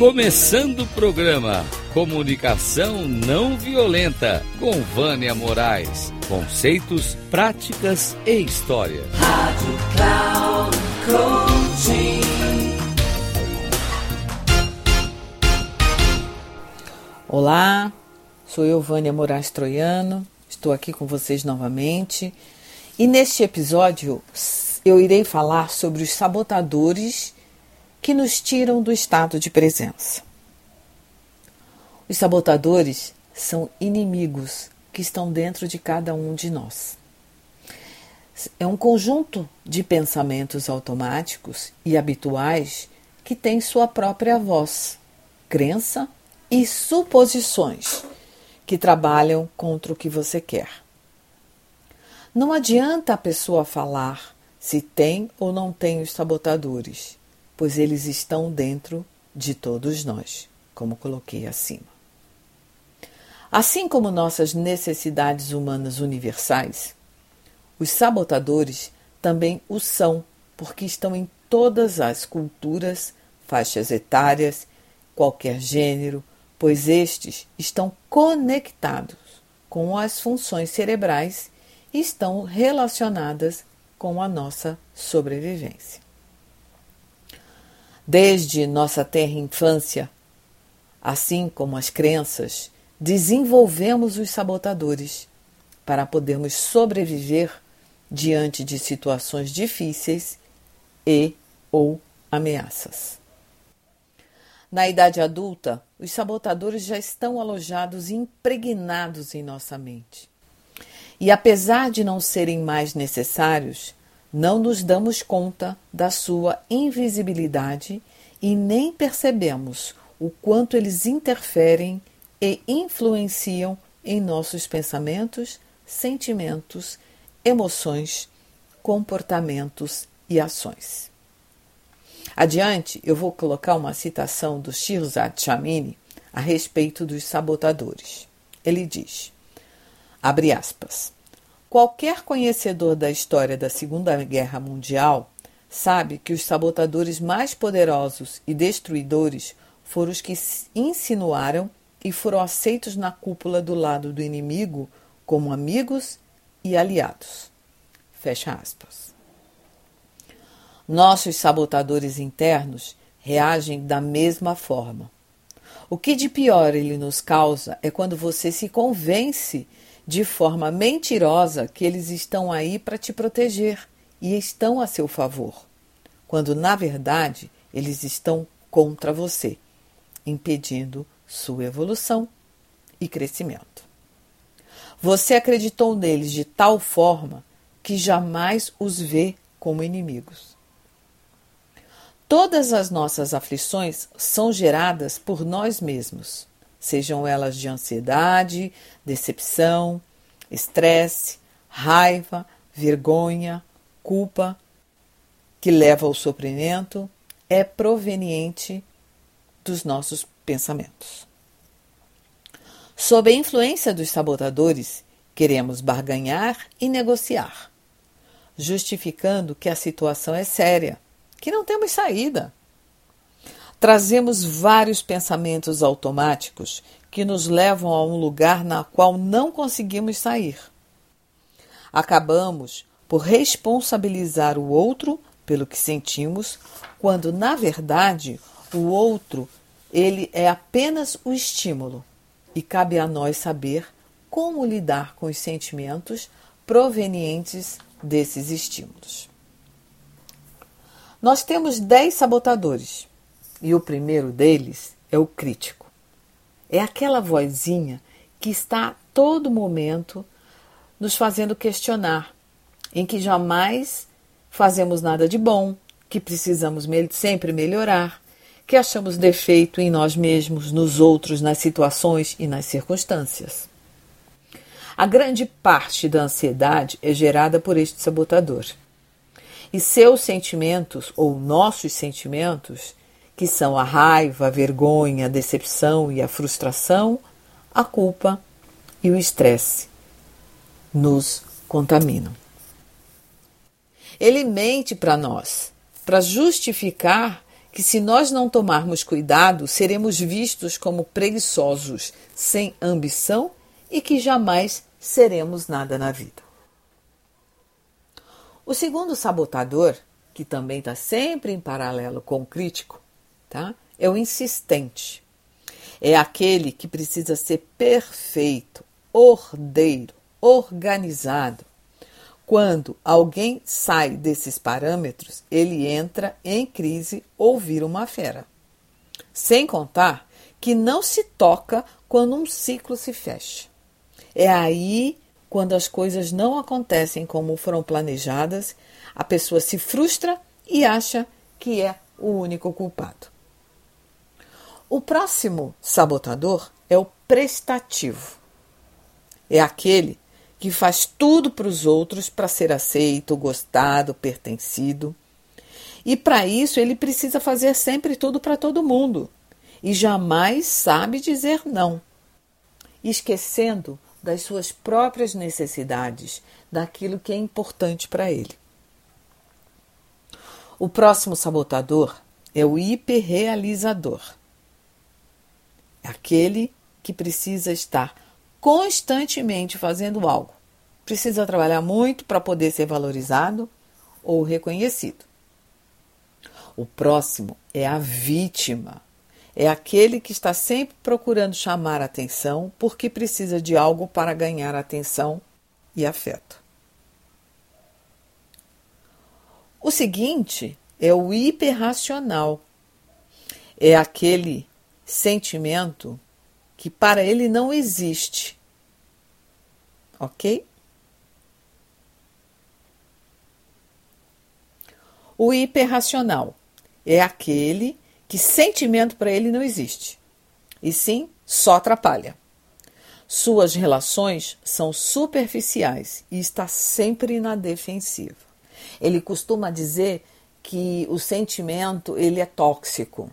Começando o programa Comunicação Não Violenta com Vânia Moraes. Conceitos, práticas e história. Rádio Cloud Coaching. Olá, sou eu, Vânia Moraes Troiano. Estou aqui com vocês novamente. E neste episódio eu irei falar sobre os sabotadores que nos tiram do estado de presença. Os sabotadores são inimigos que estão dentro de cada um de nós. É um conjunto de pensamentos automáticos e habituais que tem sua própria voz, crença e suposições que trabalham contra o que você quer. Não adianta a pessoa falar se tem ou não tem os sabotadores pois eles estão dentro de todos nós, como coloquei acima. Assim como nossas necessidades humanas universais, os sabotadores também o são, porque estão em todas as culturas, faixas etárias, qualquer gênero, pois estes estão conectados com as funções cerebrais e estão relacionadas com a nossa sobrevivência. Desde nossa terra infância, assim como as crenças, desenvolvemos os sabotadores para podermos sobreviver diante de situações difíceis e ou ameaças. Na idade adulta, os sabotadores já estão alojados e impregnados em nossa mente. E apesar de não serem mais necessários, não nos damos conta da sua invisibilidade e nem percebemos o quanto eles interferem e influenciam em nossos pensamentos, sentimentos, emoções, comportamentos e ações. Adiante, eu vou colocar uma citação do Shirzad Chamini a respeito dos sabotadores. Ele diz: abre aspas. Qualquer conhecedor da história da Segunda Guerra Mundial sabe que os sabotadores mais poderosos e destruidores foram os que insinuaram e foram aceitos na cúpula do lado do inimigo como amigos e aliados. Fecha aspas. Nossos sabotadores internos reagem da mesma forma. O que de pior ele nos causa é quando você se convence de forma mentirosa que eles estão aí para te proteger e estão a seu favor, quando na verdade eles estão contra você, impedindo sua evolução e crescimento. Você acreditou neles de tal forma que jamais os vê como inimigos. Todas as nossas aflições são geradas por nós mesmos sejam elas de ansiedade, decepção, estresse, raiva, vergonha, culpa, que leva ao sofrimento, é proveniente dos nossos pensamentos. Sob a influência dos sabotadores, queremos barganhar e negociar, justificando que a situação é séria, que não temos saída Trazemos vários pensamentos automáticos que nos levam a um lugar na qual não conseguimos sair. Acabamos por responsabilizar o outro pelo que sentimos, quando na verdade o outro ele é apenas o estímulo e cabe a nós saber como lidar com os sentimentos provenientes desses estímulos. Nós temos 10 sabotadores e o primeiro deles é o crítico. É aquela vozinha que está a todo momento nos fazendo questionar, em que jamais fazemos nada de bom, que precisamos sempre melhorar, que achamos defeito em nós mesmos, nos outros, nas situações e nas circunstâncias. A grande parte da ansiedade é gerada por este sabotador. E seus sentimentos, ou nossos sentimentos, que são a raiva, a vergonha, a decepção e a frustração, a culpa e o estresse, nos contaminam. Ele mente para nós, para justificar que, se nós não tomarmos cuidado, seremos vistos como preguiçosos, sem ambição e que jamais seremos nada na vida. O segundo sabotador, que também está sempre em paralelo com o crítico, tá? é o insistente. É aquele que precisa ser perfeito, ordeiro, organizado. Quando alguém sai desses parâmetros, ele entra em crise ou vira uma fera. Sem contar que não se toca quando um ciclo se fecha. É aí quando as coisas não acontecem como foram planejadas, a pessoa se frustra e acha que é o único culpado. O próximo sabotador é o prestativo. É aquele que faz tudo para os outros para ser aceito, gostado, pertencido. E para isso ele precisa fazer sempre tudo para todo mundo e jamais sabe dizer não, esquecendo das suas próprias necessidades, daquilo que é importante para ele. O próximo sabotador é o hiperrealizador. É aquele que precisa estar constantemente fazendo algo. Precisa trabalhar muito para poder ser valorizado ou reconhecido. O próximo é a vítima é aquele que está sempre procurando chamar atenção porque precisa de algo para ganhar atenção e afeto. O seguinte é o hiperracional. É aquele sentimento que para ele não existe. Ok? O hiperracional é aquele que sentimento para ele não existe, e sim só atrapalha. Suas relações são superficiais e está sempre na defensiva. Ele costuma dizer que o sentimento ele é tóxico.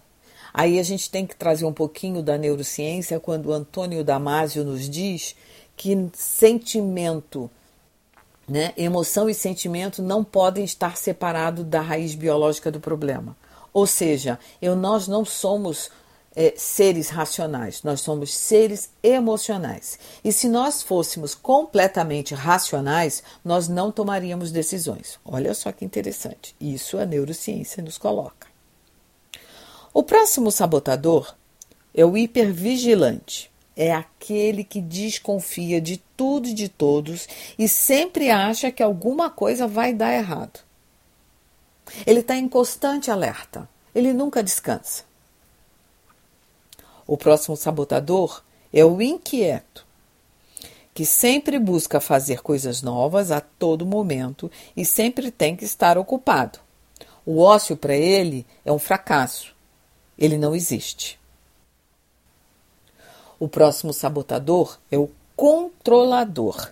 Aí a gente tem que trazer um pouquinho da neurociência quando Antônio Damasio nos diz que sentimento, né, emoção e sentimento não podem estar separados da raiz biológica do problema. Ou seja, eu, nós não somos é, seres racionais, nós somos seres emocionais. E se nós fôssemos completamente racionais, nós não tomaríamos decisões. Olha só que interessante. Isso a neurociência nos coloca. O próximo sabotador é o hipervigilante. É aquele que desconfia de tudo e de todos e sempre acha que alguma coisa vai dar errado. Ele está em constante alerta. Ele nunca descansa. O próximo sabotador é o inquieto, que sempre busca fazer coisas novas a todo momento e sempre tem que estar ocupado. O ócio para ele é um fracasso. Ele não existe. O próximo sabotador é o controlador.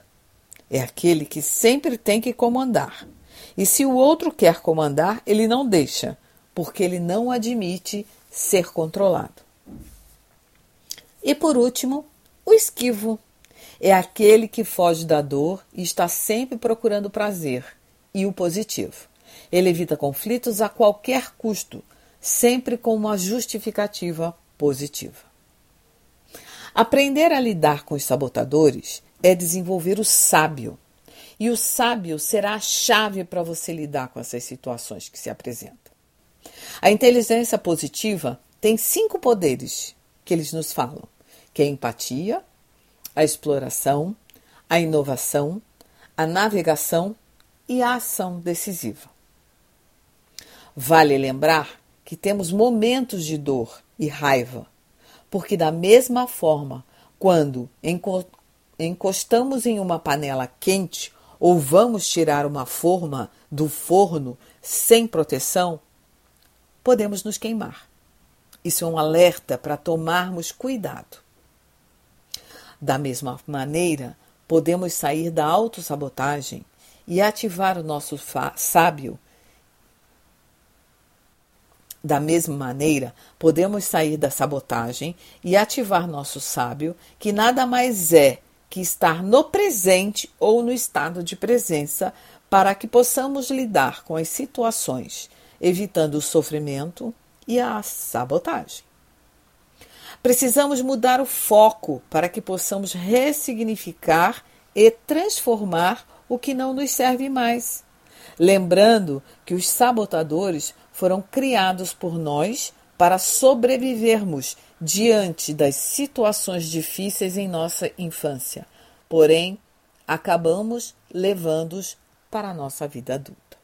É aquele que sempre tem que comandar. E se o outro quer comandar, ele não deixa, porque ele não admite ser controlado. E por último, o esquivo. É aquele que foge da dor e está sempre procurando prazer e o positivo. Ele evita conflitos a qualquer custo, sempre com uma justificativa positiva. Aprender a lidar com os sabotadores é desenvolver o sábio e o sábio será a chave para você lidar com essas situações que se apresentam. A inteligência positiva tem cinco poderes que eles nos falam, que é a empatia, a exploração, a inovação, a navegação e a ação decisiva. Vale lembrar que temos momentos de dor e raiva, porque da mesma forma, quando encostamos em uma panela quente ou vamos tirar uma forma do forno sem proteção, podemos nos queimar. Isso é um alerta para tomarmos cuidado. Da mesma maneira, podemos sair da autossabotagem e ativar o nosso sábio. Da mesma maneira, podemos sair da sabotagem e ativar nosso sábio, que nada mais é que estar no presente ou no estado de presença para que possamos lidar com as situações, evitando o sofrimento e a sabotagem. Precisamos mudar o foco para que possamos ressignificar e transformar o que não nos serve mais. Lembrando que os sabotadores foram criados por nós para sobrevivermos diante das situações difíceis em nossa infância. Porém, acabamos levando-os para a nossa vida adulta.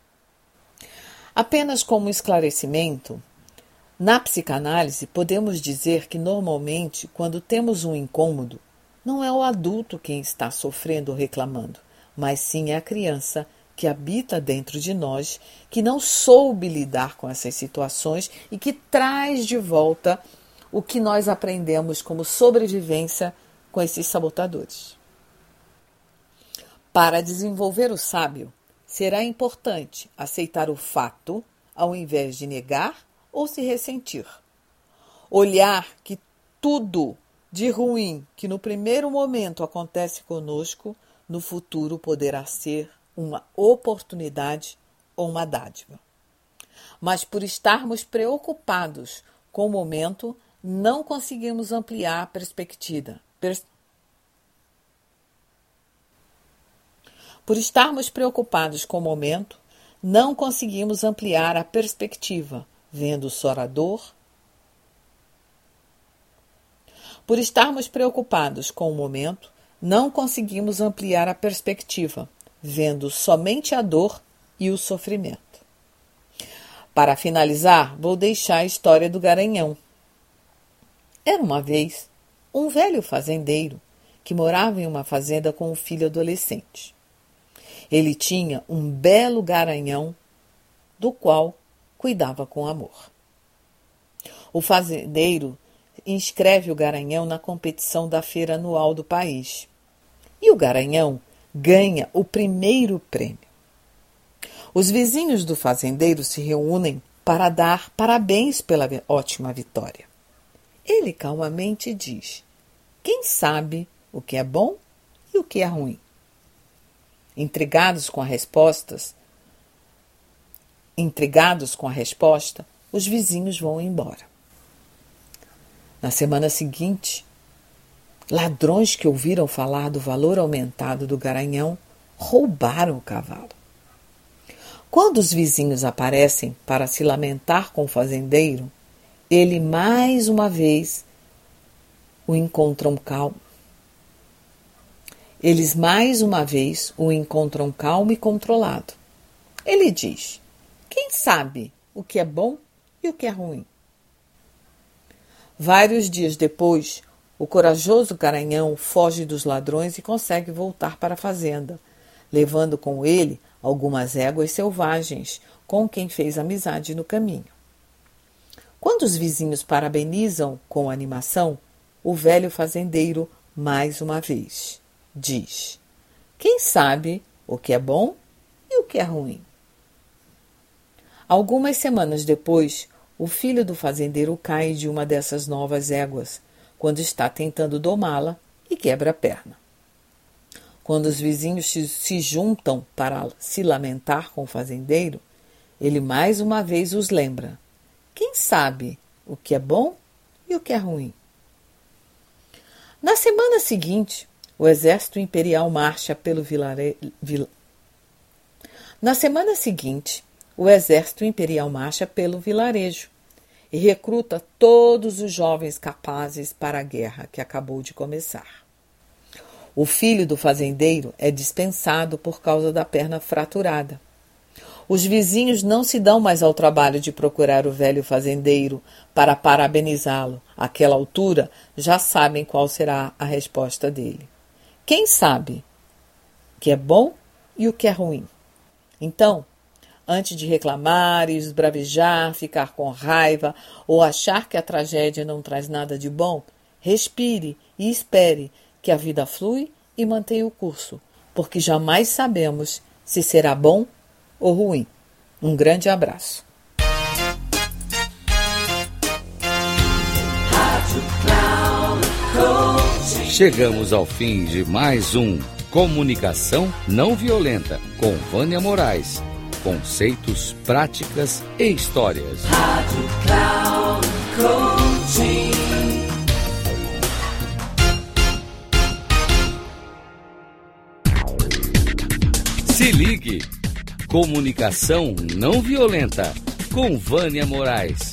Apenas como esclarecimento, na psicanálise podemos dizer que normalmente, quando temos um incômodo, não é o adulto quem está sofrendo ou reclamando, mas sim a criança que habita dentro de nós, que não soube lidar com essas situações e que traz de volta o que nós aprendemos como sobrevivência com esses sabotadores. Para desenvolver o sábio, será importante aceitar o fato ao invés de negar ou se ressentir. Olhar que tudo de ruim que no primeiro momento acontece conosco, no futuro poderá ser uma oportunidade ou uma dádiva. Mas por estarmos preocupados com o momento, não conseguimos ampliar a perspectiva. Pers por estarmos preocupados com o momento, não conseguimos ampliar a perspectiva, vendo só a dor. Por estarmos preocupados com o momento, não conseguimos ampliar a perspectiva, vendo somente a dor e o sofrimento. Para finalizar, vou deixar a história do Garanhão. Era uma vez um velho fazendeiro que morava em uma fazenda com um filho adolescente. Ele tinha um belo garanhão do qual cuidava com amor. O fazendeiro inscreve o garanhão na competição da feira anual do país. E o garanhão ganha o primeiro prêmio. Os vizinhos do fazendeiro se reúnem para dar parabéns pela ótima vitória. Ele calmamente diz: Quem sabe o que é bom e o que é ruim? Intrigados com as respostas, intrigados com a resposta, os vizinhos vão embora. Na semana seguinte, Ladrões que ouviram falar do valor aumentado do garanhão roubaram o cavalo. Quando os vizinhos aparecem para se lamentar com o fazendeiro, ele mais uma vez o encontram calmo. Eles mais uma vez o encontram calmo e controlado. Ele diz: Quem sabe o que é bom e o que é ruim? Vários dias depois, o corajoso garanhão foge dos ladrões e consegue voltar para a fazenda, levando com ele algumas éguas selvagens com quem fez amizade no caminho. Quando os vizinhos parabenizam com animação, o velho fazendeiro, mais uma vez, diz: Quem sabe o que é bom e o que é ruim? Algumas semanas depois, o filho do fazendeiro cai de uma dessas novas éguas quando está tentando domá-la e quebra a perna. Quando os vizinhos se juntam para se lamentar com o fazendeiro, ele mais uma vez os lembra: quem sabe o que é bom e o que é ruim? Na semana seguinte, o exército imperial marcha pelo vilarejo. Vil... Na semana seguinte, o exército imperial marcha pelo vilarejo e recruta todos os jovens capazes para a guerra que acabou de começar. O filho do fazendeiro é dispensado por causa da perna fraturada. Os vizinhos não se dão mais ao trabalho de procurar o velho fazendeiro para parabenizá-lo. Àquela altura, já sabem qual será a resposta dele. Quem sabe o que é bom e o que é ruim? Então, antes de reclamar esbravejar, ficar com raiva ou achar que a tragédia não traz nada de bom, respire e espere que a vida flui e mantenha o curso, porque jamais sabemos se será bom ou ruim. Um grande abraço. Chegamos ao fim de mais um Comunicação Não Violenta com Vânia Moraes conceitos, práticas e histórias. Rádio Cloud Coaching. Se ligue! Comunicação não violenta com Vânia Moraes.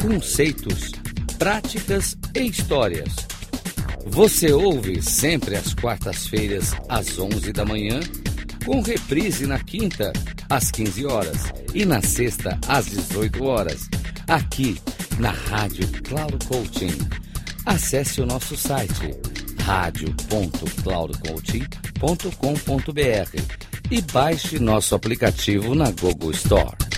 Conceitos, práticas e histórias. Você ouve sempre às quartas-feiras às 11 da manhã, com reprise na quinta às 15 horas e na sexta às 18 horas, aqui na Rádio Cloud Coaching. Acesse o nosso site radio.cloudcoaching.com.br e baixe nosso aplicativo na Google Store.